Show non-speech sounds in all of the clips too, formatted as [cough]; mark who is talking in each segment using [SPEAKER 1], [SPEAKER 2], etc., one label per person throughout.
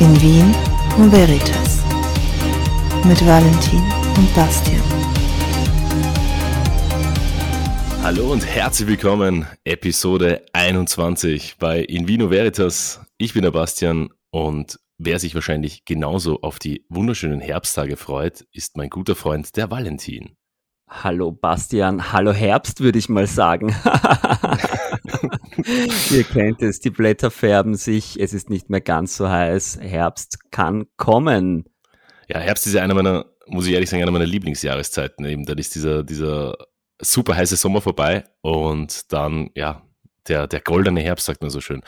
[SPEAKER 1] In Wien und Veritas mit Valentin und Bastian.
[SPEAKER 2] Hallo und herzlich willkommen, Episode 21 bei In Vino Veritas. Ich bin der Bastian und wer sich wahrscheinlich genauso auf die wunderschönen Herbsttage freut, ist mein guter Freund der Valentin.
[SPEAKER 3] Hallo Bastian, hallo Herbst würde ich mal sagen. [laughs] [laughs] Ihr kennt es, die Blätter färben sich, es ist nicht mehr ganz so heiß, Herbst kann kommen.
[SPEAKER 2] Ja, Herbst ist ja einer meiner, muss ich ehrlich sagen, einer meiner Lieblingsjahreszeiten. Eben, dann ist dieser, dieser super heiße Sommer vorbei und dann, ja, der, der goldene Herbst, sagt man so schön.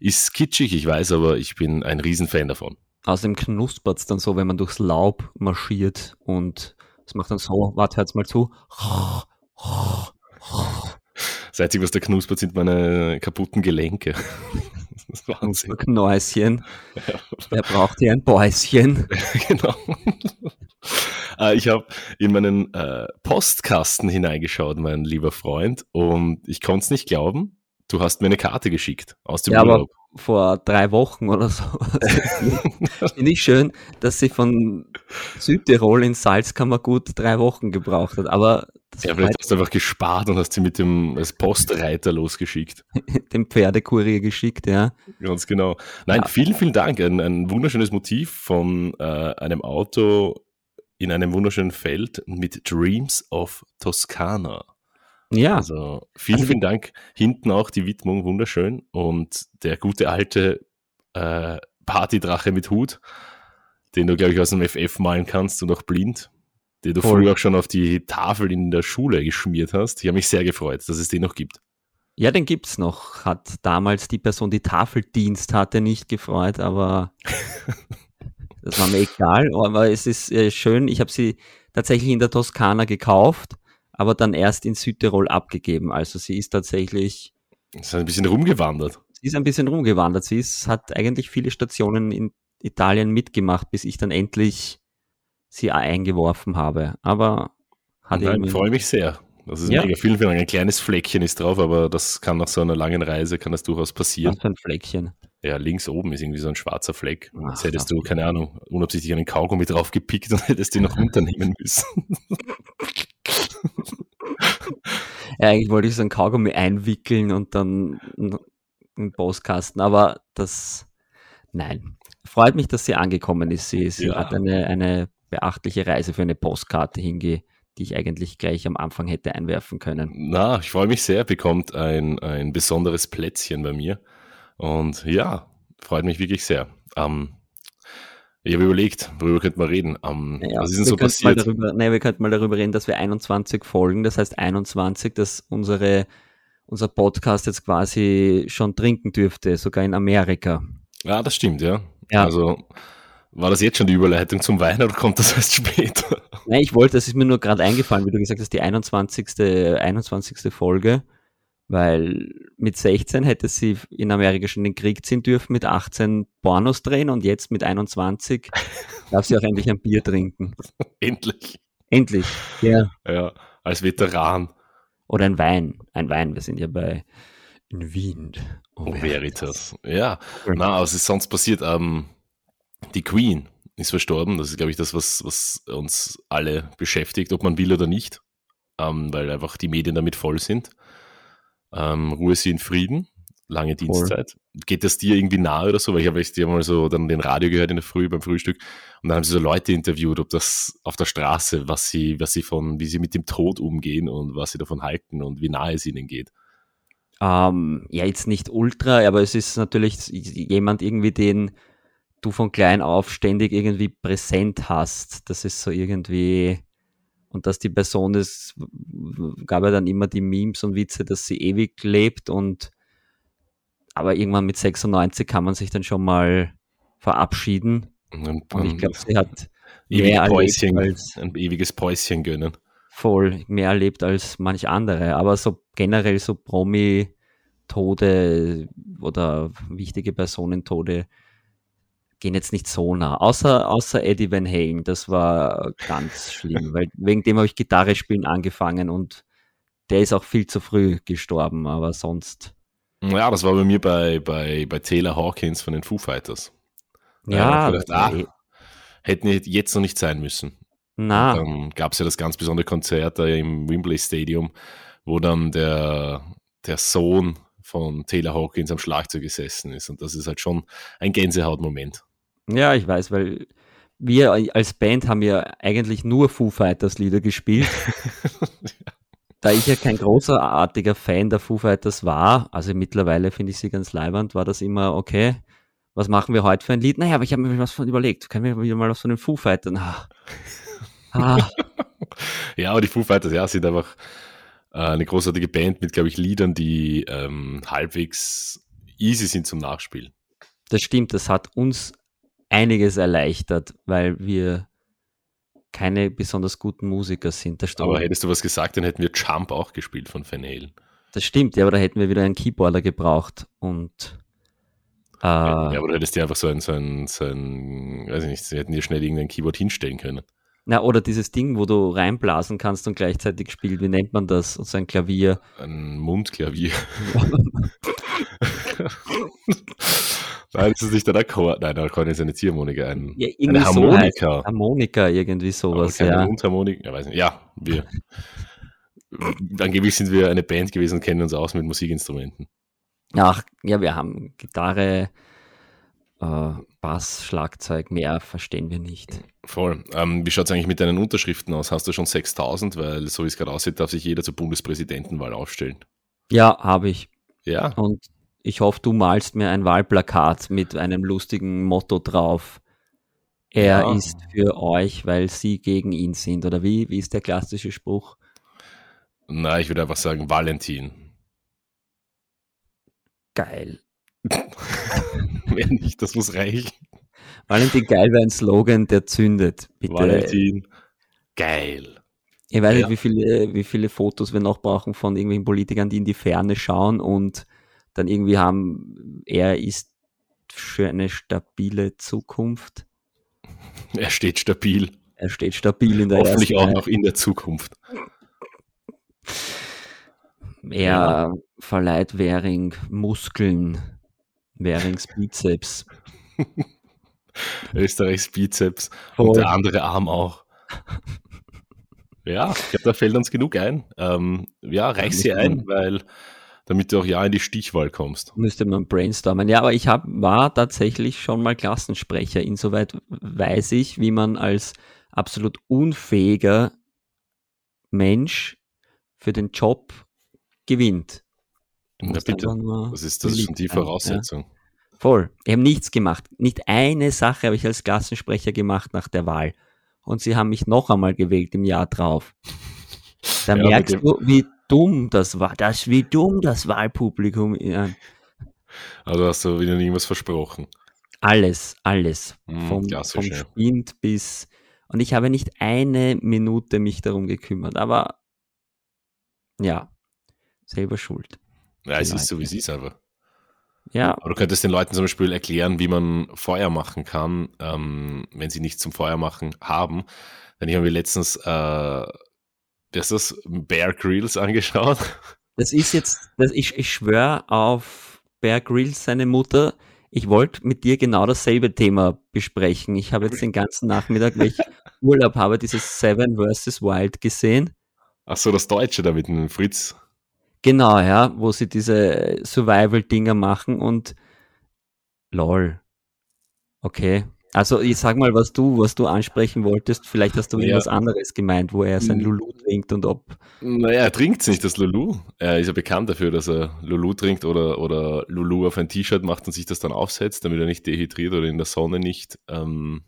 [SPEAKER 2] Ist kitschig, ich weiß, aber ich bin ein Riesenfan davon.
[SPEAKER 3] Außerdem knuspert es dann so, wenn man durchs Laub marschiert und es macht dann so, warte, hört's mal zu.
[SPEAKER 2] Das Einzige, was da knuspert, sind meine kaputten Gelenke. [laughs]
[SPEAKER 3] Das ist Wahnsinn. Knäuschen. Ja. Wer braucht hier ein Bäuschen? [laughs] genau.
[SPEAKER 2] Äh, ich habe in meinen äh, Postkasten hineingeschaut, mein lieber Freund, und ich konnte es nicht glauben. Du hast mir eine Karte geschickt aus dem
[SPEAKER 3] ja,
[SPEAKER 2] Urlaub.
[SPEAKER 3] Aber vor drei Wochen oder so. [laughs] Finde ich schön, dass sie von Südtirol in Salzkammergut drei Wochen gebraucht hat. Aber
[SPEAKER 2] ja, vielleicht hast du einfach gespart und hast sie mit dem als Postreiter losgeschickt. [laughs]
[SPEAKER 3] dem Pferdekurier geschickt, ja.
[SPEAKER 2] Ganz genau. Nein, ja. vielen, vielen Dank. Ein, ein wunderschönes Motiv von äh, einem Auto in einem wunderschönen Feld mit Dreams of Toscana. Ja. Also vielen, also, vielen Dank. Hinten auch die Widmung, wunderschön. Und der gute alte äh, Partydrache mit Hut, den du, glaube ich, aus dem FF malen kannst und auch blind, den du Voll. früher auch schon auf die Tafel in der Schule geschmiert hast. Ich habe mich sehr gefreut, dass es den noch gibt.
[SPEAKER 3] Ja, den gibt es noch. Hat damals die Person, die Tafeldienst hatte, nicht gefreut, aber [laughs] das war mir egal. Aber es ist äh, schön. Ich habe sie tatsächlich in der Toskana gekauft aber dann erst in Südtirol abgegeben. Also sie ist tatsächlich.
[SPEAKER 2] Sie ist ein bisschen rumgewandert.
[SPEAKER 3] Sie ist ein bisschen rumgewandert. Sie ist, hat eigentlich viele Stationen in Italien mitgemacht, bis ich dann endlich sie eingeworfen habe. Aber
[SPEAKER 2] hat Nein, freue mich sehr. Das ist ja. mega. Vielen, vielen Dank. Ein kleines Fleckchen ist drauf, aber das kann nach so einer langen Reise, kann das durchaus passieren. Was
[SPEAKER 3] für ein Fleckchen?
[SPEAKER 2] Ja, links oben ist irgendwie so ein schwarzer Fleck. Ach, Jetzt hättest du, keine Ahnung, unabsichtlich einen Kaugummi draufgepickt und [laughs] hättest den noch [laughs] runternehmen müssen. [laughs] [laughs]
[SPEAKER 3] ja, eigentlich wollte ich so ein Kaugummi einwickeln und dann im Postkasten, aber das, nein. Freut mich, dass sie angekommen ist. Sie, sie ja. hat eine, eine beachtliche Reise für eine Postkarte hinge, die ich eigentlich gleich am Anfang hätte einwerfen können.
[SPEAKER 2] Na, ich freue mich sehr, bekommt ein, ein besonderes Plätzchen bei mir. Und ja, freut mich wirklich sehr. Ähm, ich habe überlegt, worüber könnte man reden. Um,
[SPEAKER 3] ja, was ist denn so passiert? Darüber, nee, wir könnten mal darüber reden, dass wir 21 Folgen, das heißt 21, dass unsere, unser Podcast jetzt quasi schon trinken dürfte, sogar in Amerika.
[SPEAKER 2] Ja, das stimmt, ja. ja. Also war das jetzt schon die Überleitung zum Wein oder kommt das erst später?
[SPEAKER 3] Nein, ich wollte, das ist mir nur gerade eingefallen, wie du gesagt hast, die 21. 21. Folge. Weil mit 16 hätte sie in Amerika schon den Krieg ziehen dürfen, mit 18 Pornos drehen und jetzt mit 21 [laughs] darf sie auch endlich ein Bier trinken.
[SPEAKER 2] Endlich.
[SPEAKER 3] Endlich,
[SPEAKER 2] ja. Ja, als Veteran.
[SPEAKER 3] Oder ein Wein. Ein Wein, wir sind ja bei in Wien.
[SPEAKER 2] Oh, oh Veritas. Ja, na, was ist sonst passiert? Ähm, die Queen ist verstorben. Das ist, glaube ich, das, was, was uns alle beschäftigt, ob man will oder nicht. Ähm, weil einfach die Medien damit voll sind. Ähm, Ruhe sie in Frieden, lange Dienstzeit. Cool. Geht das dir irgendwie nahe oder so? Weil ich habe dir mal so dann den Radio gehört in der Früh beim Frühstück und dann haben sie so Leute interviewt, ob das auf der Straße, was sie, was sie von, wie sie mit dem Tod umgehen und was sie davon halten und wie nahe es ihnen geht.
[SPEAKER 3] Ähm, ja, jetzt nicht ultra, aber es ist natürlich jemand irgendwie, den du von klein auf ständig irgendwie präsent hast. Das ist so irgendwie, und dass die Person es gab ja dann immer die Memes und Witze, dass sie ewig lebt und aber irgendwann mit 96 kann man sich dann schon mal verabschieden. Und, und ich glaube, sie hat
[SPEAKER 2] mehr Päuschen, als, ein ewiges Päuschen gönnen.
[SPEAKER 3] Voll, mehr erlebt als manch andere. Aber so generell so Promi-Tode oder wichtige Personentode gehen jetzt nicht so nah. Außer, außer Eddie Van Halen, das war ganz schlimm, weil wegen dem habe ich Gitarre spielen angefangen und der ist auch viel zu früh gestorben, aber sonst.
[SPEAKER 2] Ja, das war bei mir bei, bei, bei Taylor Hawkins von den Foo Fighters.
[SPEAKER 3] Ja,
[SPEAKER 2] gedacht, ah, hätten jetzt noch nicht sein müssen.
[SPEAKER 3] na,
[SPEAKER 2] Dann gab es ja das ganz besondere Konzert da im Wembley Stadium, wo dann der, der Sohn von Taylor Hawkins am Schlagzeug gesessen ist. Und das ist halt schon ein Gänsehautmoment.
[SPEAKER 3] Ja, ich weiß, weil wir als Band haben ja eigentlich nur Foo Fighters Lieder gespielt. [laughs] Da ich ja kein großartiger Fan der Foo Fighters war, also mittlerweile finde ich sie ganz leibernd, war das immer, okay, was machen wir heute für ein Lied? Naja, aber ich habe mir was von überlegt. Können wir wieder mal auf so einen Foo Fightern? Ah. [laughs] Ah.
[SPEAKER 2] Ja, aber die Foo Fighters, ja, sind einfach äh, eine großartige Band mit, glaube ich, Liedern, die ähm, halbwegs easy sind zum Nachspielen.
[SPEAKER 3] Das stimmt, das hat uns einiges erleichtert, weil wir keine besonders guten Musiker sind. Das,
[SPEAKER 2] Aber hättest du was gesagt, dann hätten wir Jump auch gespielt von Van Halen.
[SPEAKER 3] das stimmt, ja, aber da hätten wir wieder einen Keyboarder gebraucht und äh,
[SPEAKER 2] Ja, aber du hättest dir einfach so ein, so ein, so ein, weiß ich nicht, sie hätten dir schnell irgendein Keyboard hinstellen können.
[SPEAKER 3] Na, oder dieses Ding, wo du reinblasen kannst und gleichzeitig spielt, wie nennt man das? Und so ein Klavier.
[SPEAKER 2] Ein Mundklavier. [laughs] Nein, das ist nicht ein Akkord. Nein, der Akkord ist eine Ziehharmonika. Ein,
[SPEAKER 3] Ja,
[SPEAKER 2] eine
[SPEAKER 3] irgendwie so
[SPEAKER 2] Harmonika.
[SPEAKER 3] Harmonika, irgendwie
[SPEAKER 2] aber
[SPEAKER 3] sowas,
[SPEAKER 2] keine
[SPEAKER 3] ja.
[SPEAKER 2] Mundharmonika. Ja, weiß nicht. Ja, wir. Angeblich sind wir eine Band gewesen und kennen uns aus mit Musikinstrumenten.
[SPEAKER 3] Ach, ja, wir haben Gitarre, äh, Bass, Schlagzeug, mehr verstehen wir nicht.
[SPEAKER 2] Voll. Ähm, wie schaut es eigentlich mit deinen Unterschriften aus? Hast du schon 6000? Weil so wie es gerade aussieht, darf sich jeder zur Bundespräsidentenwahl aufstellen.
[SPEAKER 3] Ja, habe ich.
[SPEAKER 2] Ja,
[SPEAKER 3] Und ich hoffe, du malst mir ein Wahlplakat mit einem lustigen Motto drauf. Er
[SPEAKER 2] Ja.
[SPEAKER 3] ist für euch, weil sie gegen ihn sind. Oder wie? Wie ist der klassische Spruch?
[SPEAKER 2] na, ich würde einfach sagen Valentin.
[SPEAKER 3] Geil. [laughs]
[SPEAKER 2] Mehr nicht, das muss reichen.
[SPEAKER 3] Valentin Geil wäre ein Slogan, der zündet. Bitte.
[SPEAKER 2] Valentin, geil.
[SPEAKER 3] Ich weiß
[SPEAKER 2] Ja.
[SPEAKER 3] nicht, wie viele, wie viele Fotos wir noch brauchen von irgendwelchen Politikern, die in die Ferne schauen und dann irgendwie haben, er ist für eine stabile Zukunft.
[SPEAKER 2] Er steht stabil.
[SPEAKER 3] Er steht stabil in der
[SPEAKER 2] Hoffentlich auch
[SPEAKER 3] Reihe.
[SPEAKER 2] noch in der Zukunft.
[SPEAKER 3] Er
[SPEAKER 2] Ja.
[SPEAKER 3] verleiht Währing Muskeln, Währings Bizeps. [laughs]
[SPEAKER 2] Österreichs Bizeps
[SPEAKER 3] Voll.
[SPEAKER 2] und der andere Arm auch. Ja, ich glaube, da fällt uns genug ein. Ähm, ja, reich sie ein, weil damit du auch ja in die Stichwahl kommst.
[SPEAKER 3] Müsste man brainstormen. Ja, aber ich hab, war tatsächlich schon mal Klassensprecher. Insoweit weiß ich, wie man als absolut unfähiger Mensch für den Job gewinnt.
[SPEAKER 2] Na bitte, Das ist, das ist schon die Voraussetzung.
[SPEAKER 3] Ja. Voll. Ich habe nichts gemacht. Nicht eine Sache habe ich als Klassensprecher gemacht nach der Wahl. Und sie haben mich noch einmal gewählt im Jahr drauf. Da
[SPEAKER 2] Ja,
[SPEAKER 3] merkst du, wie dumm das war. Das, wie dumm das Wahlpublikum. Ja.
[SPEAKER 2] Also hast du wieder irgendwas versprochen.
[SPEAKER 3] Alles, alles.
[SPEAKER 2] Hm,
[SPEAKER 3] vom, vom. Spind bis. Und ich habe nicht eine Minute mich darum gekümmert. Aber ja, selber schuld.
[SPEAKER 2] Ja, es ist so, wie es ist einfach.
[SPEAKER 3] Ja,
[SPEAKER 2] Aber du könntest den Leuten zum Beispiel erklären, wie man Feuer machen kann, ähm, wenn sie nichts zum Feuer machen haben. Denn ich habe mir letztens, äh, wer ist das, Bear Grylls angeschaut.
[SPEAKER 3] Das ist jetzt, das, ich, ich schwöre auf Bear Grylls, seine Mutter. Ich wollte mit dir genau dasselbe Thema besprechen. Ich habe jetzt den ganzen Nachmittag, weil ich Urlaub habe, dieses Seven vs. Wild gesehen.
[SPEAKER 2] Ach so, das Deutsche da mit dem Fritz.
[SPEAKER 3] Genau, ja, wo sie diese Survival-Dinger machen und lol. Okay. Also ich sag mal, was du, was du ansprechen wolltest, vielleicht hast du
[SPEAKER 2] Ja.
[SPEAKER 3] irgendwas anderes gemeint, wo er sein
[SPEAKER 2] Hm.
[SPEAKER 3] Lulu trinkt und ob.
[SPEAKER 2] Naja, er trinkt nicht, das Lulu. Er ist ja bekannt dafür, dass er Lulu trinkt oder, oder Lulu auf ein T-Shirt macht und sich das dann aufsetzt, damit er nicht dehydriert oder in der Sonne nicht ähm,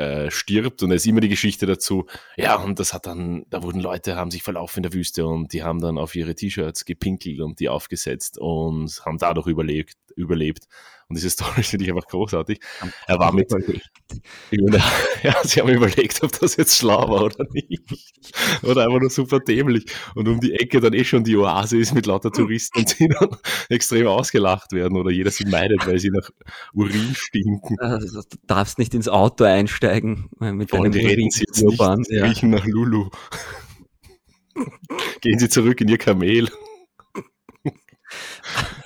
[SPEAKER 2] äh, stirbt. Und da ist immer die Geschichte dazu, ja, und das hat dann, da wurden Leute, haben sich verlaufen in der Wüste und die haben dann auf ihre T-Shirts gepinkelt und die aufgesetzt und haben dadurch überlebt. überlebt. Und diese [laughs] Story finde ich einfach großartig. Er war mit, [laughs] ja, sie haben überlegt, ob das jetzt schlau war oder nicht. Oder einfach nur super dämlich. Und um die Ecke dann eh schon die Oase ist mit lauter Touristen, die dann extrem ausgelacht werden oder jeder sie meidet, weil sie nach Urin stinken.
[SPEAKER 3] Also, du darfst nicht ins Auto einsteigen äh, mit
[SPEAKER 2] Vor allem
[SPEAKER 3] deinem
[SPEAKER 2] reden sie jetzt nicht,
[SPEAKER 3] ja.
[SPEAKER 2] riechen nach Lulu. Gehen sie zurück in ihr Kamel. [laughs]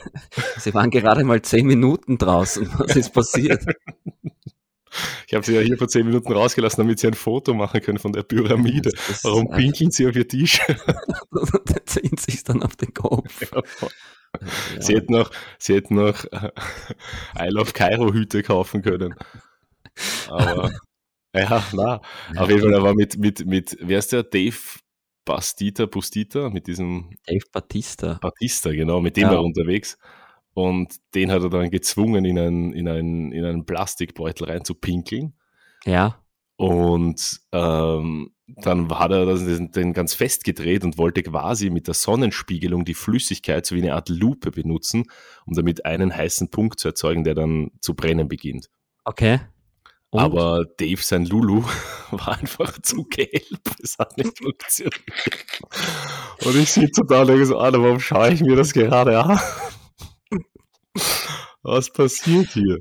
[SPEAKER 3] Sie waren gerade mal zehn Minuten draußen. Was ist passiert?
[SPEAKER 2] Ich habe sie ja hier vor zehn Minuten rausgelassen, damit sie ein Foto machen können von der Pyramide. Das, Warum pinkeln sie auf ihr T-Shirt? [laughs]
[SPEAKER 3] dann ziehen sie es dann auf den Kopf. Ja,
[SPEAKER 2] ja. Sie hätten noch, sie hätten noch I Love Cairo Hüte kaufen können. Aber ja, na, auf jeden Fall, aber mit, mit, mit, wer ist der? Dave Bastita, Bustita, mit diesem.
[SPEAKER 3] Dave Batista.
[SPEAKER 2] Batista, genau, mit dem ja. war er unterwegs. Und den hat er dann gezwungen, in einen, in einen, in einen Plastikbeutel reinzupinkeln.
[SPEAKER 3] Ja.
[SPEAKER 2] Und ähm, dann hat er das, den ganz festgedreht und wollte quasi mit der Sonnenspiegelung die Flüssigkeit so wie eine Art Lupe benutzen, um damit einen heißen Punkt zu erzeugen, der dann zu brennen beginnt.
[SPEAKER 3] Okay.
[SPEAKER 2] Und? Aber Dave, sein Lulu, [laughs] war einfach zu gelb. Es hat nicht funktioniert. Und ich sitze da und denke so, Alter, warum schaue ich mir das gerade an? Was passiert hier?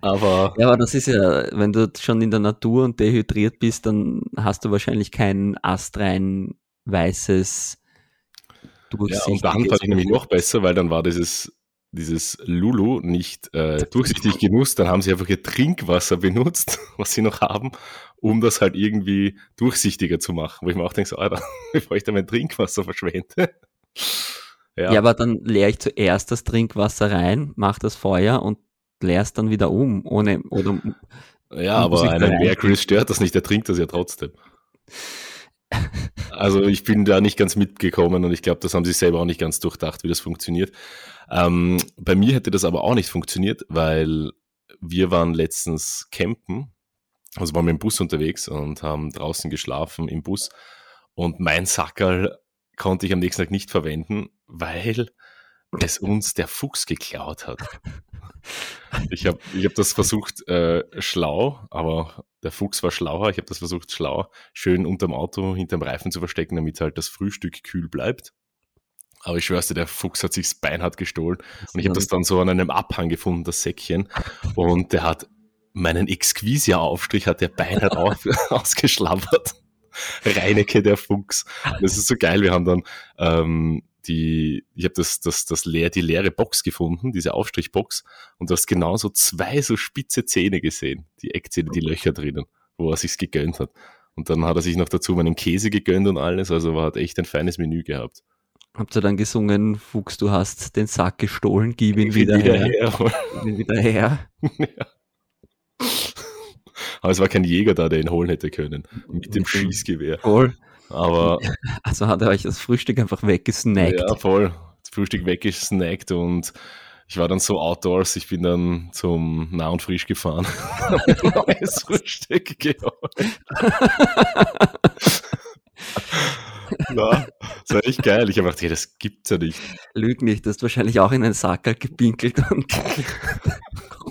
[SPEAKER 3] Aber. Ja, aber das ist ja, wenn du schon in der Natur und dehydriert bist, dann hast du wahrscheinlich kein astrein weißes
[SPEAKER 2] Ja, und dann fand ich nämlich noch besser, weil dann war dieses, dieses Lulu nicht äh, durchsichtig genug, dann haben sie einfach ihr Trinkwasser benutzt, [laughs] was sie noch haben, um das halt irgendwie durchsichtiger zu machen. Wo ich mir auch denke, so, Alter, [laughs] bevor ich da mein Trinkwasser verschwende.
[SPEAKER 3] Ja. ja, aber dann leere ich zuerst das Trinkwasser rein, mache das Feuer und leere es dann wieder um, ohne oder
[SPEAKER 2] Ja, aber einen Bear stört das nicht, der trinkt das ja trotzdem. Also ich bin da nicht ganz mitgekommen und ich glaube, das haben sie selber auch nicht ganz durchdacht, wie das funktioniert. Ähm, bei mir hätte das aber auch nicht funktioniert, weil wir waren letztens campen, also waren wir im Bus unterwegs und haben draußen geschlafen im Bus und mein Sackerl konnte ich am nächsten Tag nicht verwenden, weil es uns der Fuchs geklaut hat. Ich habe ich hab das versucht äh, schlau, aber der Fuchs war schlauer. Ich habe das versucht schlau, schön unterm Auto, hinterm Reifen zu verstecken, damit halt das Frühstück kühl bleibt. Aber ich schwör's dir, der Fuchs hat sich das Beinhard gestohlen. Und ich habe das dann so an einem Abhang gefunden, das Säckchen. Und der hat meinen Exquisia-Aufstrich, hat der Beinhard [laughs] ausgeschlabbert. Reinecke der Fuchs. Das ist so geil. Wir haben dann ähm, die, ich habe das, das, das leer, die leere Box gefunden, diese Aufstrichbox, und du hast genauso zwei so spitze Zähne gesehen, die Eckzähne, die Löcher drinnen, wo er sich's gegönnt hat. Und dann hat er sich noch dazu meinen Käse gegönnt und alles, also er hat echt ein feines Menü gehabt.
[SPEAKER 3] Habt ihr dann gesungen, Fuchs, du hast den Sack gestohlen, gib ihn wieder, wieder her. her. Gib ihn wieder her. [laughs] ja.
[SPEAKER 2] Aber es war kein Jäger da, der ihn holen hätte können. Mit dem Schießgewehr.
[SPEAKER 3] Voll.
[SPEAKER 2] Aber. [laughs]
[SPEAKER 3] Also hat er euch das Frühstück einfach weggesnackt.
[SPEAKER 2] Ja, voll. Das Frühstück weggesnackt und ich war dann so outdoors, ich bin dann zum Nah und Frisch gefahren. [laughs] neues [laughs] Frühstück geholt. Das war echt geil. Ich habe gedacht, hey, das gibt's ja nicht.
[SPEAKER 3] Lüg nicht, du hast wahrscheinlich auch in einen Sackerl gepinkelt und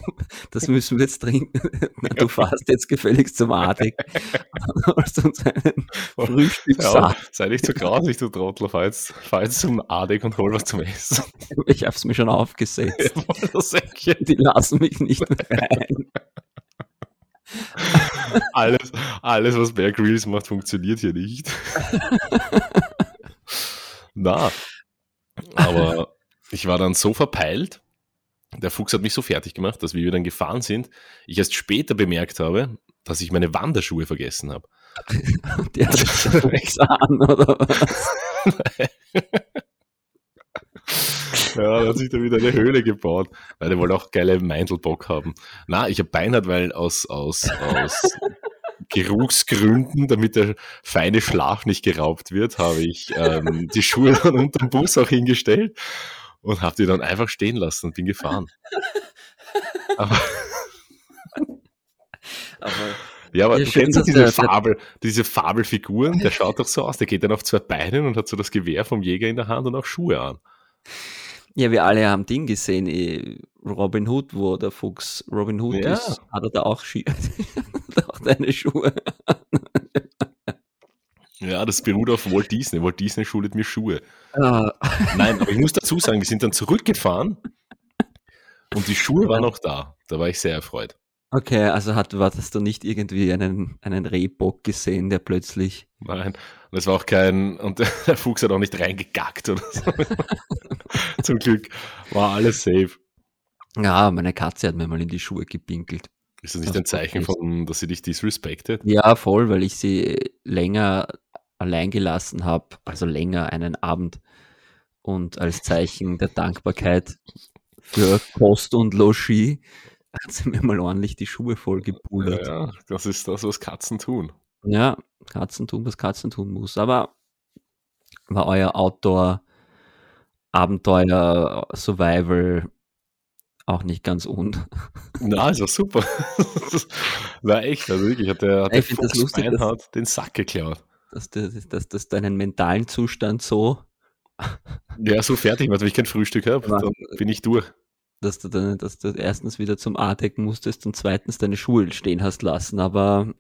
[SPEAKER 3] [laughs] das müssen wir jetzt trinken. [laughs] Na, du fährst jetzt gefälligst zum. Holst uns [laughs] einen Frühstückssack.
[SPEAKER 2] Ja, sei nicht so grausig, du Trottel. Fahr jetzt, fahr jetzt zum Adig und hol was zum Essen.
[SPEAKER 3] Ich hab's mir schon aufgesetzt. Die lassen mich nicht mehr rein.
[SPEAKER 2] alles, alles, was Bear Grylls macht, funktioniert hier nicht. Na, aber ich war dann so verpeilt, der Fuchs hat mich so fertig gemacht, dass wie wir dann gefahren sind, ich erst später bemerkt habe, dass ich meine Wanderschuhe vergessen habe. [laughs]
[SPEAKER 3] Der hat Fuchs an, oder was? [laughs]
[SPEAKER 2] ja, da hat sich da wieder eine Höhle gebaut, weil der wollte auch geile Meindelbock haben. Na, ich habe Beinhard, weil aus, aus, aus [laughs] Geruchsgründen, damit der feine Schlaf nicht geraubt wird, habe ich ähm, die Schuhe dann unter dem Bus auch hingestellt und habe die dann einfach stehen lassen und bin gefahren. [laughs] Aber, aber ja, aber ja, du schön, kennst diese, Fabel, diese Fabelfiguren, der schaut doch so aus, der geht dann auf zwei Beinen und hat so das Gewehr vom Jäger in der Hand und auch Schuhe an.
[SPEAKER 3] Ja, wir alle haben Ding gesehen, eh, Robin Hood, wo der Fuchs Robin Hood ja. ist, hat er da auch, Schi [laughs] auch deine Schuhe.
[SPEAKER 2] Ja, das beruht auf Walt Disney. Walt Disney schuldet mir Schuhe. Ah. Nein, aber ich muss dazu sagen, wir sind dann zurückgefahren und die Schuhe waren noch da. Da war ich sehr erfreut.
[SPEAKER 3] Okay, also hat, hattest du nicht irgendwie einen, einen Rehbock gesehen, der plötzlich.
[SPEAKER 2] Nein, und es war auch kein, und [laughs] der Fuchs hat auch nicht reingegackt oder so. [laughs] Zum Glück war alles safe.
[SPEAKER 3] Ja, meine Katze hat mir mal in die Schuhe gepinkelt.
[SPEAKER 2] Ist das nicht ein Zeichen von, dass sie dich disrespected?
[SPEAKER 3] Ja, voll, weil ich sie länger allein gelassen habe, also länger einen Abend. Und als Zeichen der Dankbarkeit für Kost und Logis hat sie mir mal ordentlich die Schuhe voll gepullert.
[SPEAKER 2] Ja, das ist das, was Katzen tun.
[SPEAKER 3] Ja, Katzen tun, was Katzen tun muss. Aber war euer Outdoor Abenteuer Survival auch nicht ganz un.
[SPEAKER 2] Na, ist war super. [laughs] war echt, also wirklich, hat der, hat der
[SPEAKER 3] Ich finde das
[SPEAKER 2] Fuchs
[SPEAKER 3] lustig,
[SPEAKER 2] Beinhardt den Sack geklaut.
[SPEAKER 3] Dass, du- dass, dass deinen mentalen Zustand so,
[SPEAKER 2] Ja, so fertig, weil ich kein Frühstück habe, dann bin ich durch.
[SPEAKER 3] dass du, dann, dass du erstens wieder zum A decken musstest und zweitens deine Schuhe stehen hast lassen. Aber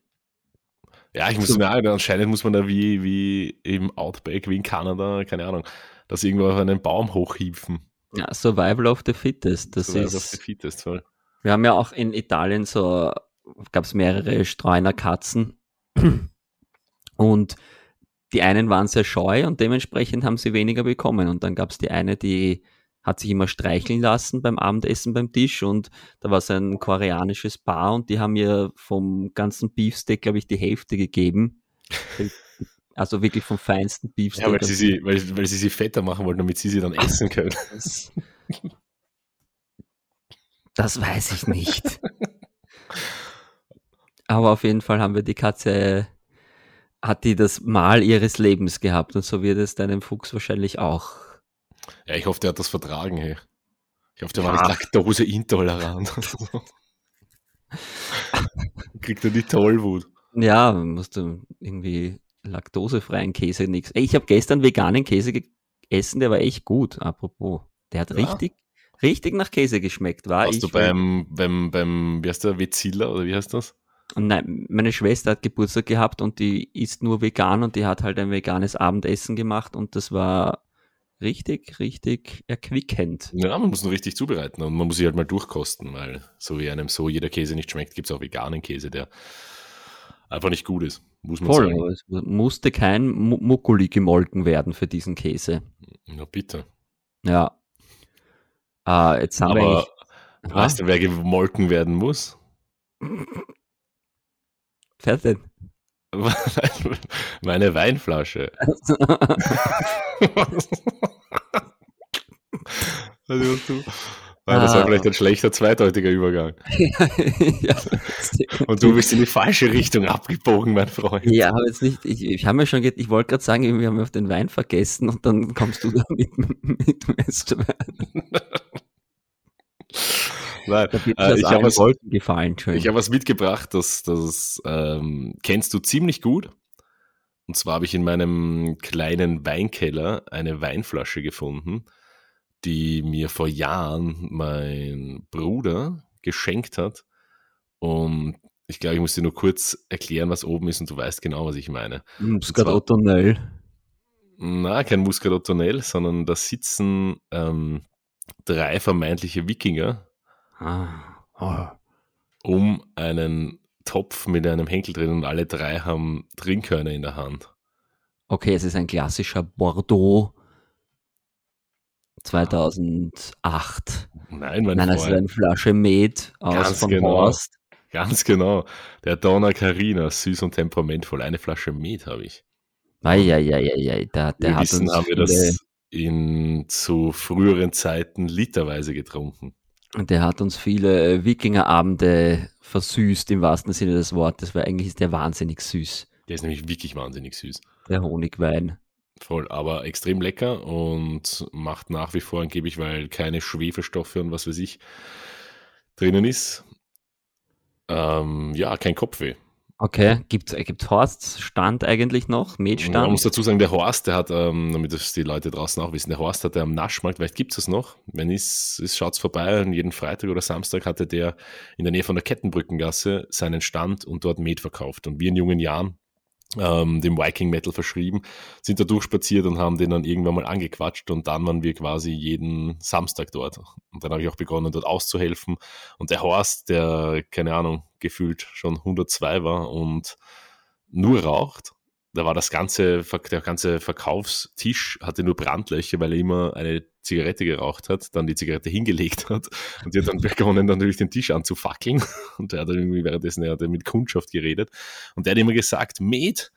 [SPEAKER 2] Ja, ich muss
[SPEAKER 3] So.
[SPEAKER 2] mir auch, anscheinend muss man da wie, wie im Outback, wie in Kanada, keine Ahnung, das irgendwo auf einen Baum hochhieven.
[SPEAKER 3] ja, Survival of the Fittest, das
[SPEAKER 2] auf
[SPEAKER 3] ist.
[SPEAKER 2] die Fittest, voll.
[SPEAKER 3] Wir haben ja auch in Italien so, gab es mehrere Streunerkatzen und die einen waren sehr scheu und dementsprechend haben sie weniger bekommen. Und dann gab es die eine, die hat sich immer streicheln lassen beim Abendessen beim Tisch und da war so ein koreanisches Paar und die haben mir vom ganzen Beefsteak, glaube ich, die Hälfte gegeben. [laughs] Also wirklich vom feinsten Beefsteak.
[SPEAKER 2] Ja, weil sie, sie, weil, weil sie sie fetter machen wollten, damit sie sie dann essen können. [laughs]
[SPEAKER 3] Das, das weiß ich nicht. [laughs] Aber auf jeden Fall haben wir die Katze, hat die das Mal ihres Lebens gehabt und so wird es deinem Fuchs wahrscheinlich auch.
[SPEAKER 2] Ja, ich hoffe, der hat das vertragen, hey. Ich hoffe, der war
[SPEAKER 3] Ja.
[SPEAKER 2] nicht laktoseintolerant. [laughs] Kriegt er die Tollwut.
[SPEAKER 3] Ja, musst du irgendwie laktosefreien Käse nix. Ey, Ich habe gestern veganen Käse gegessen, der war echt gut, apropos. Der hat
[SPEAKER 2] Ja.
[SPEAKER 3] richtig, richtig nach Käse geschmeckt, war
[SPEAKER 2] Warst
[SPEAKER 3] ich.
[SPEAKER 2] du beim, beim, beim, wie heißt der, Vezilla oder wie heißt das?
[SPEAKER 3] Nein, meine Schwester hat Geburtstag gehabt und die isst nur vegan und die hat halt ein veganes Abendessen gemacht und das war richtig, richtig erquickend.
[SPEAKER 2] Ja, man muss nur richtig zubereiten und man muss sich halt mal durchkosten, weil so wie einem so jeder Käse nicht schmeckt, gibt es auch veganen Käse, der einfach nicht gut ist, muss man
[SPEAKER 3] Voll,
[SPEAKER 2] sagen.
[SPEAKER 3] es musste kein Mu- Muckuli gemolken werden für diesen Käse.
[SPEAKER 2] Na bitte.
[SPEAKER 3] Ja. Äh, jetzt haben wir
[SPEAKER 2] Aber
[SPEAKER 3] eigentlich.
[SPEAKER 2] weißt du, wer gemolken werden muss? [laughs]
[SPEAKER 3] Wer denn? [laughs]
[SPEAKER 2] Meine Weinflasche. [laughs] Also, du- Ah, das war
[SPEAKER 3] Ah.
[SPEAKER 2] vielleicht ein schlechter zweideutiger Übergang. [laughs]
[SPEAKER 3] ja,
[SPEAKER 2] Und du bist in die falsche Richtung abgebogen, mein Freund.
[SPEAKER 3] ja, aber jetzt nicht, ich, ich habe mir schon, ich wollte gerade sagen, wir haben auf den Wein vergessen und dann kommst du da mit, mit Westerwein. [laughs]
[SPEAKER 2] Nein, äh, ich habe was,
[SPEAKER 3] gefallen,
[SPEAKER 2] ich hab was mitgebracht, das, das ähm, kennst du ziemlich gut. Und zwar habe ich in meinem kleinen Weinkeller eine Weinflasche gefunden, die mir vor Jahren mein Bruder geschenkt hat. Und ich glaube, ich muss dir nur kurz erklären, was oben ist und du weißt genau, was ich meine.
[SPEAKER 3] Muscat Ottonell.
[SPEAKER 2] Na, kein Muscat Ottonell, sondern da sitzen ähm, drei vermeintliche Wikinger
[SPEAKER 3] Ah. Oh.
[SPEAKER 2] um einen Topf mit einem Henkel drin und alle drei haben Trinkhörner in der Hand.
[SPEAKER 3] Okay, es ist ein klassischer Bordeaux 2008.
[SPEAKER 2] Nein, mein
[SPEAKER 3] Nein, es ist
[SPEAKER 2] Freund,
[SPEAKER 3] eine Flasche Met aus
[SPEAKER 2] Ganz
[SPEAKER 3] von
[SPEAKER 2] genau.
[SPEAKER 3] Horst.
[SPEAKER 2] ganz genau. Der Donna Carina, süß und temperamentvoll. Eine Flasche Met habe ich.
[SPEAKER 3] Eieieiei, der, der
[SPEAKER 2] wir
[SPEAKER 3] hat
[SPEAKER 2] wissen,
[SPEAKER 3] uns
[SPEAKER 2] haben wir das in zu früheren Zeiten literweise getrunken.
[SPEAKER 3] Der hat uns viele äh, Wikingerabende versüßt im wahrsten Sinne des Wortes, weil eigentlich ist der wahnsinnig süß,
[SPEAKER 2] Der ist nämlich wirklich wahnsinnig süß.
[SPEAKER 3] der Honigwein.
[SPEAKER 2] Voll, aber extrem lecker und macht nach wie vor angeblich, weil keine Schwefelstoffe und was weiß ich drinnen ist. Ähm, ja, kein Kopfweh.
[SPEAKER 3] Okay, gibt's, äh, gibt's Horsts Stand eigentlich noch?
[SPEAKER 2] Man
[SPEAKER 3] Metstand?
[SPEAKER 2] muss dazu sagen, der Horst, der hat, ähm, damit das die Leute draußen auch wissen, der Horst hat am Naschmarkt, vielleicht gibt es das noch, wenn es ist, schaut's vorbei, und jeden Freitag oder Samstag hatte der in der Nähe von der Kettenbrückengasse seinen Stand und dort Met verkauft. Und wir in jungen Jahren ähm, dem Viking Metal verschrieben, sind da durchspaziert und haben den dann irgendwann mal angequatscht und dann waren wir quasi jeden Samstag dort. Und dann habe ich auch begonnen, dort auszuhelfen. Und der Horst, der, keine Ahnung, gefühlt schon 102 war und nur raucht, da war das ganze, der ganze Verkaufstisch hatte nur Brandlöcher, weil er immer eine Zigarette geraucht hat, dann die Zigarette hingelegt hat und die hat dann begonnen, natürlich den Tisch anzufackeln [laughs] und er hat dann irgendwie währenddessen er hat mit Kundschaft geredet und der hat immer gesagt, Med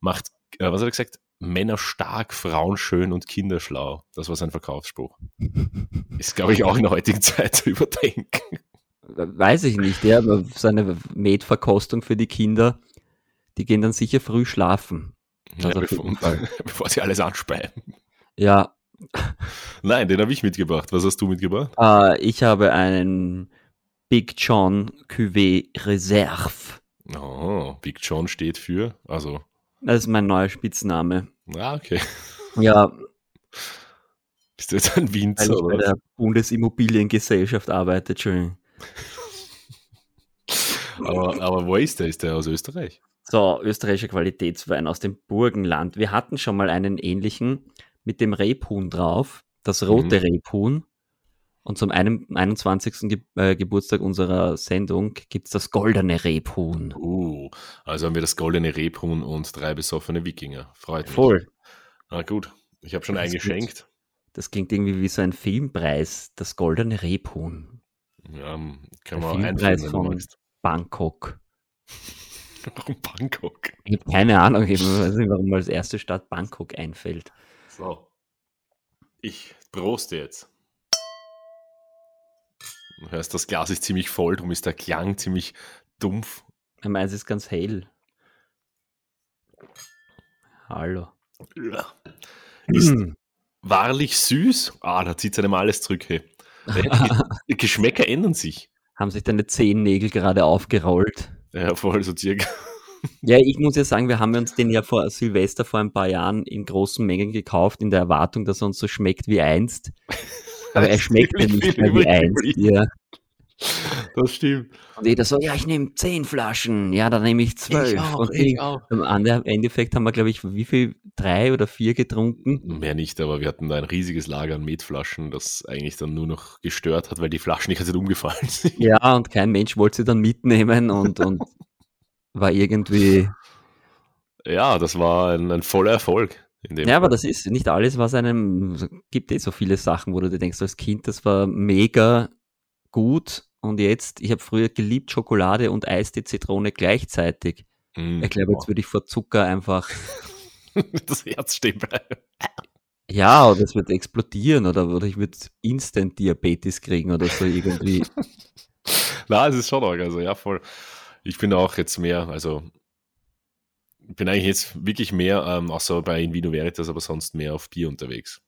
[SPEAKER 2] macht, äh, was hat er gesagt? Männer stark, Frauen schön und Kinder schlau. Das war sein Verkaufsspruch. [laughs] Ist, glaube ich, auch in der heutigen Zeit zu überdenken.
[SPEAKER 3] Weiß ich nicht, ja, aber seine Med-Verkostung für die Kinder die gehen dann sicher früh schlafen.
[SPEAKER 2] Ja, also bevor, [laughs] bevor, sie alles anspeien.
[SPEAKER 3] Ja.
[SPEAKER 2] Nein, den habe ich mitgebracht. Was hast du mitgebracht?
[SPEAKER 3] Uh, ich habe einen Big John Cuvée Reserve.
[SPEAKER 2] Oh, Big John steht für, also.
[SPEAKER 3] Das ist mein neuer Spitzname.
[SPEAKER 2] Ah, okay.
[SPEAKER 3] Ja.
[SPEAKER 2] Bist du jetzt ein Winzer?
[SPEAKER 3] Weil ich bei der Bundesimmobiliengesellschaft arbeite, schön.
[SPEAKER 2] aber, aber wo ist der? Ist der aus Österreich?
[SPEAKER 3] So, österreichischer Qualitätswein aus dem Burgenland. Wir hatten schon mal einen ähnlichen mit dem Rebhuhn drauf, das rote mhm. Rebhuhn. Und zum 21. Ge äh, Geburtstag unserer Sendung gibt es das goldene Rebhuhn.
[SPEAKER 2] Uh, also haben wir das goldene Rebhuhn und drei besoffene Wikinger. Freut mich.
[SPEAKER 3] Voll.
[SPEAKER 2] Na gut, ich habe schon das eingeschenkt. Klingt,
[SPEAKER 3] das klingt irgendwie wie so ein Filmpreis, das goldene Rebhuhn.
[SPEAKER 2] Ja, kann man Filmpreis
[SPEAKER 3] von Bangkok. [laughs]
[SPEAKER 2] Warum Bangkok?
[SPEAKER 3] Ich habe keine Ahnung, ich weiß nicht, warum als erste Stadt Bangkok einfällt.
[SPEAKER 2] So. Ich proste jetzt. Du hörst, das Glas ist ziemlich voll, darum ist der Klang ziemlich dumpf.
[SPEAKER 3] Ich meine, es ist ganz hell. Hallo.
[SPEAKER 2] Ja. Ist wahrlich süß. Ah, da zieht einem alles zurück. Hey. [laughs] Die Geschmäcker ändern sich.
[SPEAKER 3] Haben sich deine Zehennägel gerade aufgerollt?
[SPEAKER 2] Ja, voll so circa.
[SPEAKER 3] Ja, ich muss ja sagen, wir haben uns den ja vor Silvester vor ein paar Jahren in großen Mengen gekauft, in der Erwartung, dass er uns so schmeckt wie einst. [laughs] Aber er schmeckt ja nicht mehr wie einst. Ja.
[SPEAKER 2] Das stimmt.
[SPEAKER 3] Und jeder so, ja, ich nehme zehn Flaschen, ja, dann nehme ich zwölf. Ich
[SPEAKER 2] auch,
[SPEAKER 3] und
[SPEAKER 2] ich auch.
[SPEAKER 3] Im Endeffekt haben wir, glaube ich, wie viel? Drei oder vier getrunken?
[SPEAKER 2] Mehr nicht, aber wir hatten da ein riesiges Lager an Metflaschen, das eigentlich dann nur noch gestört hat, weil die Flaschen nicht [laughs] umgefallen sind.
[SPEAKER 3] Ja, und kein Mensch wollte sie dann mitnehmen und, und [laughs] war irgendwie.
[SPEAKER 2] Ja, das war ein, ein voller Erfolg.
[SPEAKER 3] ja, Fall. aber das ist nicht alles, was einem. gibt eh so viele Sachen, wo du dir denkst, als Kind, das war mega gut und jetzt, ich habe früher geliebt Schokolade und Eis, die Zitrone gleichzeitig. Mm, ich glaube, jetzt würde ich vor Zucker einfach [laughs]
[SPEAKER 2] das Herz stehen bleiben.
[SPEAKER 3] Ja, oder es wird explodieren oder, oder ich würde Instant-Diabetes kriegen oder so irgendwie. [laughs]
[SPEAKER 2] Na, es ist schon arg, also ja, voll. Ich bin auch jetzt mehr, also ich bin eigentlich jetzt wirklich mehr, ähm, außer bei Invino Veritas, aber sonst mehr auf Bier unterwegs.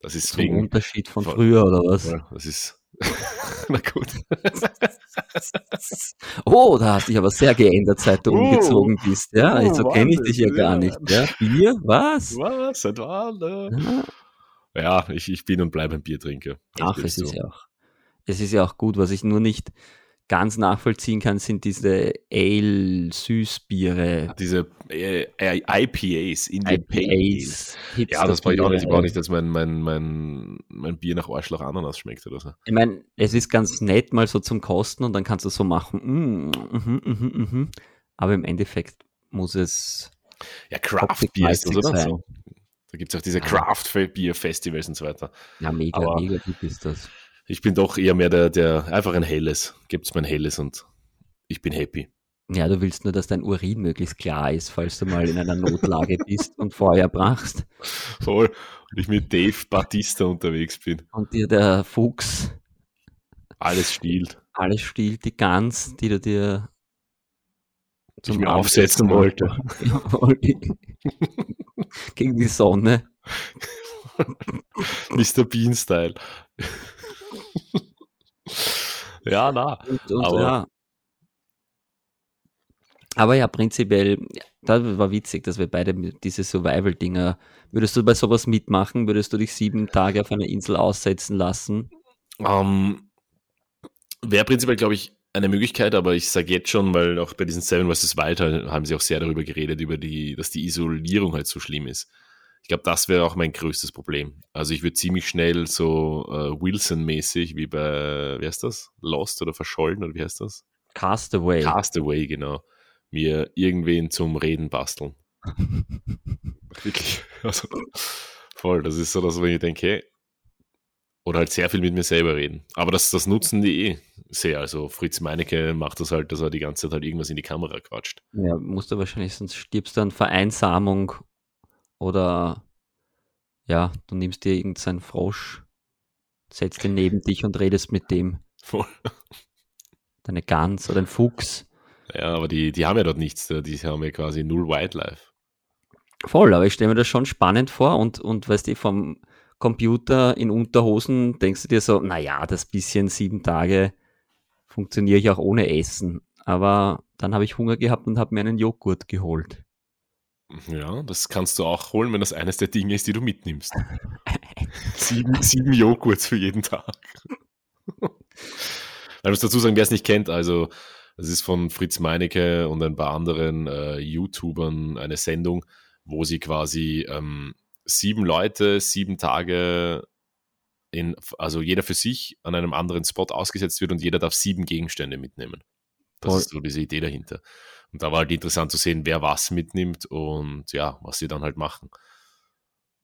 [SPEAKER 2] Das ist
[SPEAKER 3] ein Unterschied von früher oder was?
[SPEAKER 2] Das ist [laughs] Na gut. [laughs]
[SPEAKER 3] oh, da hast dich aber sehr geändert, seit du uh, umgezogen bist. Ja, uh, so kenne ich dich ja gar nicht. Ja? Bier? Was?
[SPEAKER 2] Was? Seit wann? Ja, ich, ich bin und bleibe ein Biertrinker.
[SPEAKER 3] Ach, es ist ja auch. Es ist ja auch gut, was ich nur nicht ganz nachvollziehen kann, sind diese Ale-Süßbiere.
[SPEAKER 2] Diese äh, IPAs,
[SPEAKER 3] Indian IPAs.
[SPEAKER 2] Ja, das brauche ich auch nicht. Ich brauche nicht, dass mein, mein, mein, mein Bier nach Arschloch Ananas schmeckt oder so.
[SPEAKER 3] Ich meine, es ist ganz nett mal so zum Kosten und dann kannst du so machen. Mm, mm, mm, mm, Aber im Endeffekt muss es.
[SPEAKER 2] Ja, Craft Bier ist das, oder? So. Da gibt es auch diese Craft Bier Festivals und so weiter.
[SPEAKER 3] Ja, mega, Aber mega gut ist das
[SPEAKER 2] ich bin doch eher mehr der, der einfach ein helles. Gibt's mein helles und ich bin happy.
[SPEAKER 3] Ja, du willst nur, dass dein Urin möglichst klar ist, falls du mal in einer Notlage bist und Feuer brachst.
[SPEAKER 2] Voll. Und ich mit Dave Batista unterwegs bin.
[SPEAKER 3] Und dir der Fuchs
[SPEAKER 2] alles stiehlt.
[SPEAKER 3] Alles stiehlt, die Gans, die du dir
[SPEAKER 2] zum mir aufsetzen wollte. [laughs]
[SPEAKER 3] Gegen die Sonne. [laughs]
[SPEAKER 2] Mr. Bean-Style. [laughs] ja, na.
[SPEAKER 3] Und, und, aber, ja. aber ja, prinzipiell, das war witzig, dass wir beide diese Survival-Dinger, würdest du bei sowas mitmachen? Würdest du dich sieben Tage auf einer Insel aussetzen lassen?
[SPEAKER 2] Ähm, Wäre prinzipiell, glaube ich, eine Möglichkeit, aber ich sage jetzt schon, weil auch bei diesen Seven vs. Wild halt haben sie auch sehr darüber geredet, über die, dass die Isolierung halt so schlimm ist. Ich glaube, das wäre auch mein größtes Problem. Also ich würde ziemlich schnell so äh, Wilson-mäßig wie bei, wie heißt das? Lost oder Verschollen oder wie heißt das?
[SPEAKER 3] Castaway.
[SPEAKER 2] Castaway, genau. Mir irgendwen zum Reden basteln. [laughs] Wirklich. Also, voll. Das ist so, dass wenn ich denke, hey, oder halt sehr viel mit mir selber reden. Aber das, das nutzen die eh sehr. Also Fritz Meinecke macht das halt, dass er die ganze Zeit halt irgendwas in die Kamera quatscht.
[SPEAKER 3] Ja, musst du wahrscheinlich, sonst stirbst du an Vereinsamung oder ja, du nimmst dir irgendeinen Frosch, setzt ihn neben dich und redest mit dem. [laughs]
[SPEAKER 2] Voll.
[SPEAKER 3] Deine Gans oder ein Fuchs.
[SPEAKER 2] Ja, aber die, die haben ja dort nichts. Die haben ja quasi null Wildlife.
[SPEAKER 3] Voll, aber ich stelle mir das schon spannend vor und, und weißt du, vom Computer in Unterhosen denkst du dir so, naja, das bisschen sieben Tage funktioniere ich auch ohne Essen. Aber dann habe ich Hunger gehabt und habe mir einen Joghurt geholt.
[SPEAKER 2] Ja, das kannst du auch holen, wenn das eines der Dinge ist, die du mitnimmst. [laughs] sieben, sieben Joghurts für jeden Tag. [laughs] Ich muss dazu sagen, wer es nicht kennt, also es ist von Fritz Meinecke und ein paar anderen äh, YouTubern eine Sendung, wo sie quasi ähm, sieben Leute, sieben Tage in, also jeder für sich an einem anderen Spot ausgesetzt wird und jeder darf sieben Gegenstände mitnehmen. Das Voll. ist so diese Idee dahinter. Und da war halt interessant zu sehen, wer was mitnimmt und ja, was sie dann halt machen.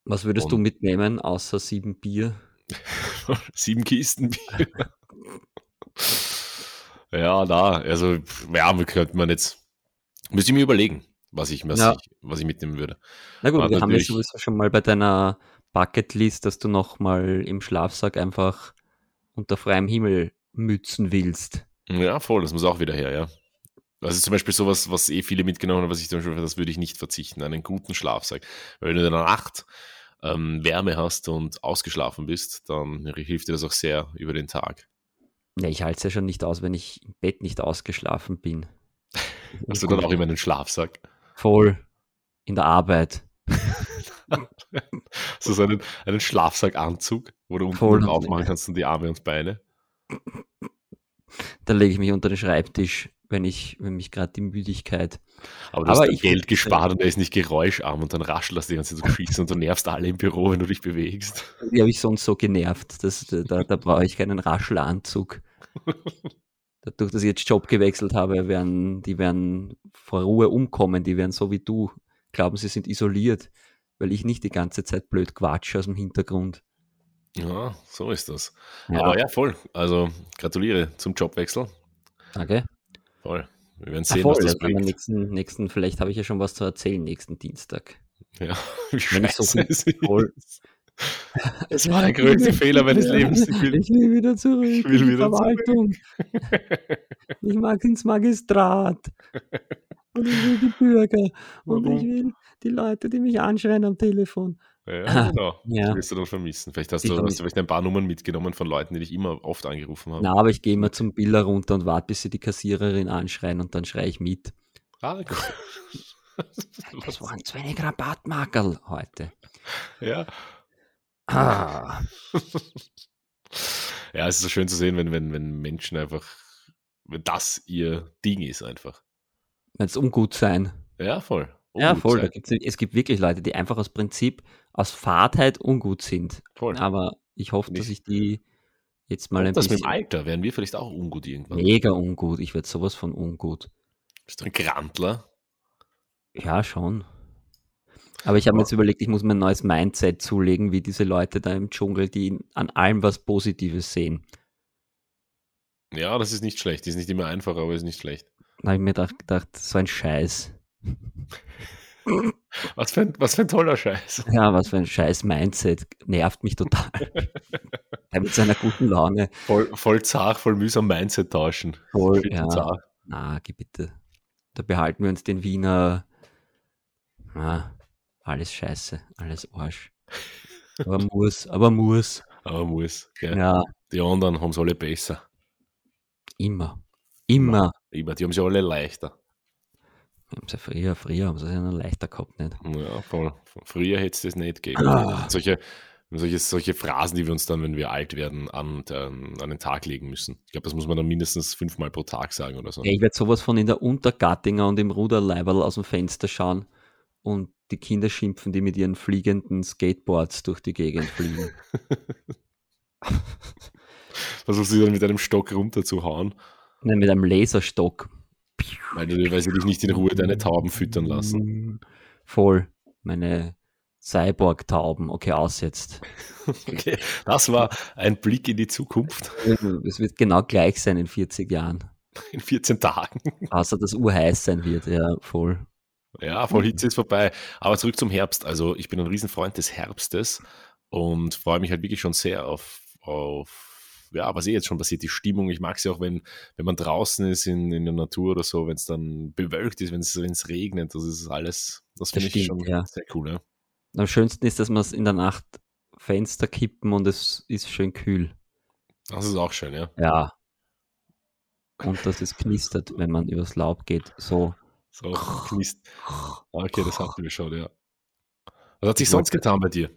[SPEAKER 3] Was würdest und, du mitnehmen, außer sieben Bier? [laughs]
[SPEAKER 2] sieben Kisten Bier. ja, da, also, ja, könnte man jetzt, müsste ich mir überlegen was ich, was, ja. ich, was ich mitnehmen würde.
[SPEAKER 3] Na gut, Aber wir haben ja sowieso schon mal bei deiner Bucketlist, dass du noch mal im Schlafsack einfach unter freiem Himmel mützen willst.
[SPEAKER 2] Ja, voll, das muss auch wieder her, ja. Also zum Beispiel sowas, was eh viele mitgenommen haben, was ich zum Beispiel, das würde ich nicht verzichten, einen guten Schlafsack. Weil wenn du in der Nacht ähm, Wärme hast und ausgeschlafen bist, dann hilft dir das auch sehr über den Tag.
[SPEAKER 3] Ja, ich halte es ja schon nicht aus, wenn ich im Bett nicht ausgeschlafen bin. [laughs]
[SPEAKER 2] Hast du dann auch immer einen Schlafsack?
[SPEAKER 3] Voll. In der Arbeit. [laughs]
[SPEAKER 2] so, so einen, einen Schlafsackanzug, wo du unten drauf machen kannst und die Arme und Beine.
[SPEAKER 3] Da lege ich mich unter den Schreibtisch, wenn ich, wenn mich gerade die Müdigkeit.
[SPEAKER 2] Aber du Aber hast Geld gespart und er ist nicht geräuscharm und dann raschelst du die ganze Zeit so schießen und du nervst alle im Büro, wenn du dich bewegst.
[SPEAKER 3] Die habe ich sonst so genervt. Das, da, da brauche ich keinen Raschelanzug. dadurch, dass ich jetzt Job gewechselt habe, werden, die werden vor Ruhe umkommen, die werden so wie du glauben, sie sind isoliert, weil ich nicht die ganze Zeit blöd quatsche aus dem Hintergrund.
[SPEAKER 2] Ja, so ist das. Ja. Aber ja, voll. Also gratuliere zum Jobwechsel.
[SPEAKER 3] Danke.
[SPEAKER 2] Voll. Wir werden sehen, Ach, voll. was das bringt.
[SPEAKER 3] Nächsten, nächsten, vielleicht habe ich ja schon was zu erzählen nächsten Dienstag.
[SPEAKER 2] Ja, [laughs] wie scheiße so es ist. Es [laughs] war der größte Fehler meines Lebens.
[SPEAKER 3] Ich will, ich will wieder zurück.
[SPEAKER 2] Ich will wieder Verwaltung.
[SPEAKER 3] Zurück. [laughs] Ich mag ins Magistrat. Und ich will die Bürger. Und Warum? ich will die Leute, die mich anschreien am Telefon.
[SPEAKER 2] Ja, genau. [laughs] Ja. Die wirst du dann vermissen. Vielleicht hast du, hast du vielleicht ein paar Nummern mitgenommen von Leuten, die dich immer oft angerufen haben.
[SPEAKER 3] Na, aber ich gehe immer zum Biller runter und warte, bis sie die Kassiererin anschreien und dann schreie ich mit.
[SPEAKER 2] Ah, cool. [laughs]
[SPEAKER 3] Das waren zu wenig Rabattmakerl heute.
[SPEAKER 2] Ja, Ah. ja, es ist so schön zu sehen, wenn, wenn, wenn Menschen einfach, wenn das ihr Ding ist einfach.
[SPEAKER 3] Wenn es ungut sein.
[SPEAKER 2] Ja, voll.
[SPEAKER 3] Ungut ja, voll. Es gibt wirklich Leute, die einfach aus Prinzip, aus Fahrtheit ungut sind. Voll. Aber ich hoffe, dass ich die jetzt mal
[SPEAKER 2] ein das bisschen... Das mit dem Alter werden wir vielleicht auch ungut irgendwann.
[SPEAKER 3] Mega ungut. Ich werde sowas von ungut.
[SPEAKER 2] Bist du ein Grantler?
[SPEAKER 3] Ja, schon. Aber ich habe mir jetzt überlegt, ich muss mir ein neues Mindset zulegen, wie diese Leute da im Dschungel, die an allem was Positives sehen.
[SPEAKER 2] Ja, das ist nicht schlecht. Ist nicht immer einfach, aber ist nicht schlecht.
[SPEAKER 3] Da habe ich mir gedacht, gedacht, so ein Scheiß. [laughs]
[SPEAKER 2] Was für, ein, was für ein toller Scheiß.
[SPEAKER 3] Ja, was für ein scheiß Mindset. Nervt mich total. [laughs] mit seiner guten Laune.
[SPEAKER 2] Voll, voll zart, voll mühsam Mindset tauschen.
[SPEAKER 3] Voll, ja. Zart. Na, geh bitte. Da behalten wir uns den Wiener. Na, alles scheiße, alles Arsch. Aber [laughs] muss, aber muss.
[SPEAKER 2] Aber muss,
[SPEAKER 3] gell? Ja.
[SPEAKER 2] Die anderen haben es alle besser.
[SPEAKER 3] Immer. Immer.
[SPEAKER 2] Immer. Die haben sie alle leichter.
[SPEAKER 3] Haben sie früher, früher haben sie es ja noch leichter gehabt, nicht?
[SPEAKER 2] Ja, voll. Früher hätte es das nicht gegeben. Ah. Solche, solche, solche Phrasen, die wir uns dann, wenn wir alt werden, an, an den Tag legen müssen. Ich glaube, das muss man dann mindestens fünfmal pro Tag sagen oder so.
[SPEAKER 3] Ja, ich werde sowas von in der Untergattinger und im Ruderleiberl aus dem Fenster schauen und die Kinder schimpfen, die mit ihren fliegenden Skateboards durch die Gegend fliegen. [laughs] [laughs]
[SPEAKER 2] Versuchst du dann mit einem Stock runterzuhauen?
[SPEAKER 3] Nein, mit einem Laserstock.
[SPEAKER 2] Weil, die, weil sie dich nicht in Ruhe deine Tauben füttern lassen.
[SPEAKER 3] Voll. Meine Cyborg-Tauben. Okay, aus jetzt. [laughs]
[SPEAKER 2] Okay, das war ein Blick in die Zukunft.
[SPEAKER 3] Es wird genau gleich sein in 40 Jahren.
[SPEAKER 2] In 14 Tagen.
[SPEAKER 3] Außer dass urheiß sein wird, ja, voll.
[SPEAKER 2] Ja, voll Hitze ist vorbei. Aber zurück zum Herbst. Also ich bin ein Riesenfreund des Herbstes und freue mich halt wirklich schon sehr auf, auf ja, was eh jetzt schon passiert, die Stimmung. Ich mag es ja auch, wenn, wenn man draußen ist in, in der Natur oder so, wenn es dann bewölkt ist, wenn es regnet. Das ist alles, das finde ich schon ja. sehr cool. Ja.
[SPEAKER 3] Am schönsten ist, dass man es in der Nacht Fenster kippen und es ist schön kühl.
[SPEAKER 2] Das ist auch schön, ja.
[SPEAKER 3] Ja. Und dass es knistert, wenn man übers Laub geht. So.
[SPEAKER 2] So, knist. Okay, das hatten wir schon, ja. Was hat sich sonst getan bei dir?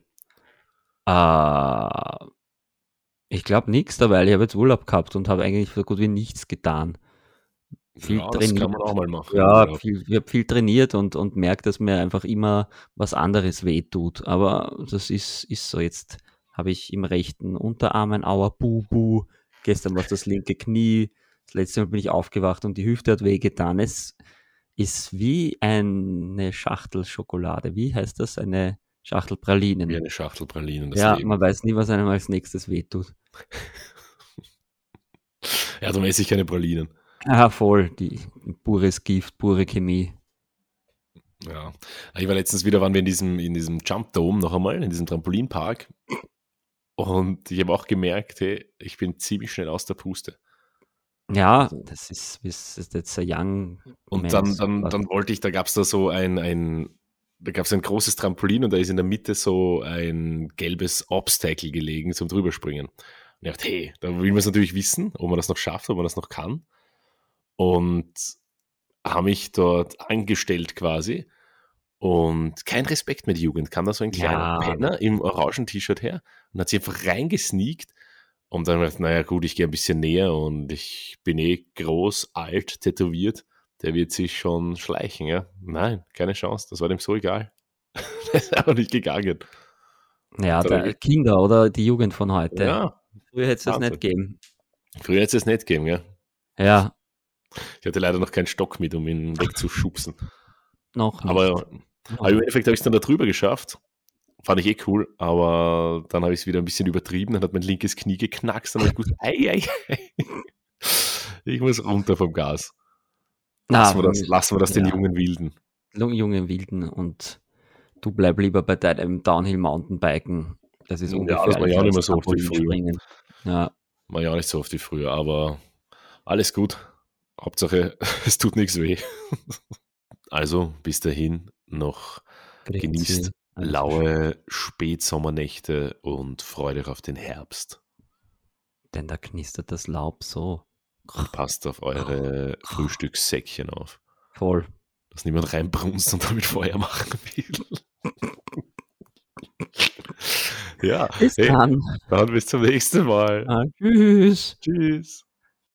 [SPEAKER 3] Uh, ich glaube nichts dabei. Ich habe jetzt Urlaub gehabt und habe eigentlich so gut wie nichts getan
[SPEAKER 2] viel ja, trainiert. Das kann man auch mal machen.
[SPEAKER 3] Ja, ja. Viel, ich habe viel trainiert und, und merke, dass mir einfach immer was anderes wehtut. Aber das ist, ist so. Jetzt habe ich im rechten Unterarm ein Auer Bubu. Gestern war es das linke Knie. Das letzte Mal bin ich aufgewacht und die Hüfte hat wehgetan. Es ist wie eine Schachtel Schokolade. Wie heißt das? Eine Schachtel Pralinen.
[SPEAKER 2] Wie eine Schachtel Pralinen.
[SPEAKER 3] ja, Leben. man weiß nie, was einem als nächstes wehtut. [laughs]
[SPEAKER 2] ja, darum esse ich keine Pralinen.
[SPEAKER 3] Ah, voll. Die pures Gift, pure Chemie.
[SPEAKER 2] Ja. Ich war letztens wieder, waren wir in diesem, in diesem Jump Dome noch einmal, in diesem Trampolinpark. Und ich habe auch gemerkt, hey, ich bin ziemlich schnell aus der Puste.
[SPEAKER 3] Ja, das ist, das ist jetzt ein Young.
[SPEAKER 2] Und dann, dann, dann wollte ich, da gab es da so ein, ein da gab es ein großes Trampolin und da ist in der Mitte so ein gelbes Obstacle gelegen zum drüberspringen. Und ich dachte, hey, da will man es natürlich wissen, ob man das noch schafft, ob man das noch kann und habe mich dort angestellt quasi. Und kein Respekt mit Jugend. Kam da so ein kleiner ja. Penner im orangen T-Shirt her und hat sich einfach reingesneakt. Und dann gedacht, naja, gut, ich gehe ein bisschen näher und ich bin eh groß, alt, tätowiert. Der wird sich schon schleichen, ja. Nein, keine Chance. Das war dem so egal. [laughs] der ist einfach nicht gegangen.
[SPEAKER 3] Ja, der Kinder oder die Jugend von heute. Ja. Früher hätte es das nicht geben.
[SPEAKER 2] Früher hätte es nicht geben, ja.
[SPEAKER 3] Ja,
[SPEAKER 2] ich hatte leider noch keinen Stock mit, um ihn wegzuschubsen. [laughs]
[SPEAKER 3] noch
[SPEAKER 2] nicht. Aber, aber im Endeffekt habe ich es dann da drüber geschafft. Fand ich eh cool, aber dann habe ich es wieder ein bisschen übertrieben. Dann hat mein linkes Knie geknackst. Dann habe ich gewusst, ei, ei, ei. ich muss runter vom Gas. Lassen wir das, lassen wir das ja. den jungen Wilden.
[SPEAKER 3] Jungen Wilden und du bleib lieber bei deinem Downhill Mountainbiken. Das ist ungefähr.
[SPEAKER 2] Ja, das war ja auch nicht mehr so oft wie früher.
[SPEAKER 3] Ja.
[SPEAKER 2] War ja auch nicht so oft wie früher, aber alles gut. Hauptsache, [laughs] es tut nichts weh. [laughs] Also bis dahin noch genießt laue Spätsommernächte und freut euch auf den Herbst.
[SPEAKER 3] Denn da knistert das Laub so.
[SPEAKER 2] Und passt auf eure [gasps] Frühstückssäckchen auf.
[SPEAKER 3] Voll.
[SPEAKER 2] Dass niemand reinbrunst und damit Feuer machen will. [laughs] ja.
[SPEAKER 3] Bis hey, dann.
[SPEAKER 2] Dann bis zum nächsten Mal.
[SPEAKER 3] Ah, tschüss.
[SPEAKER 2] Tschüss.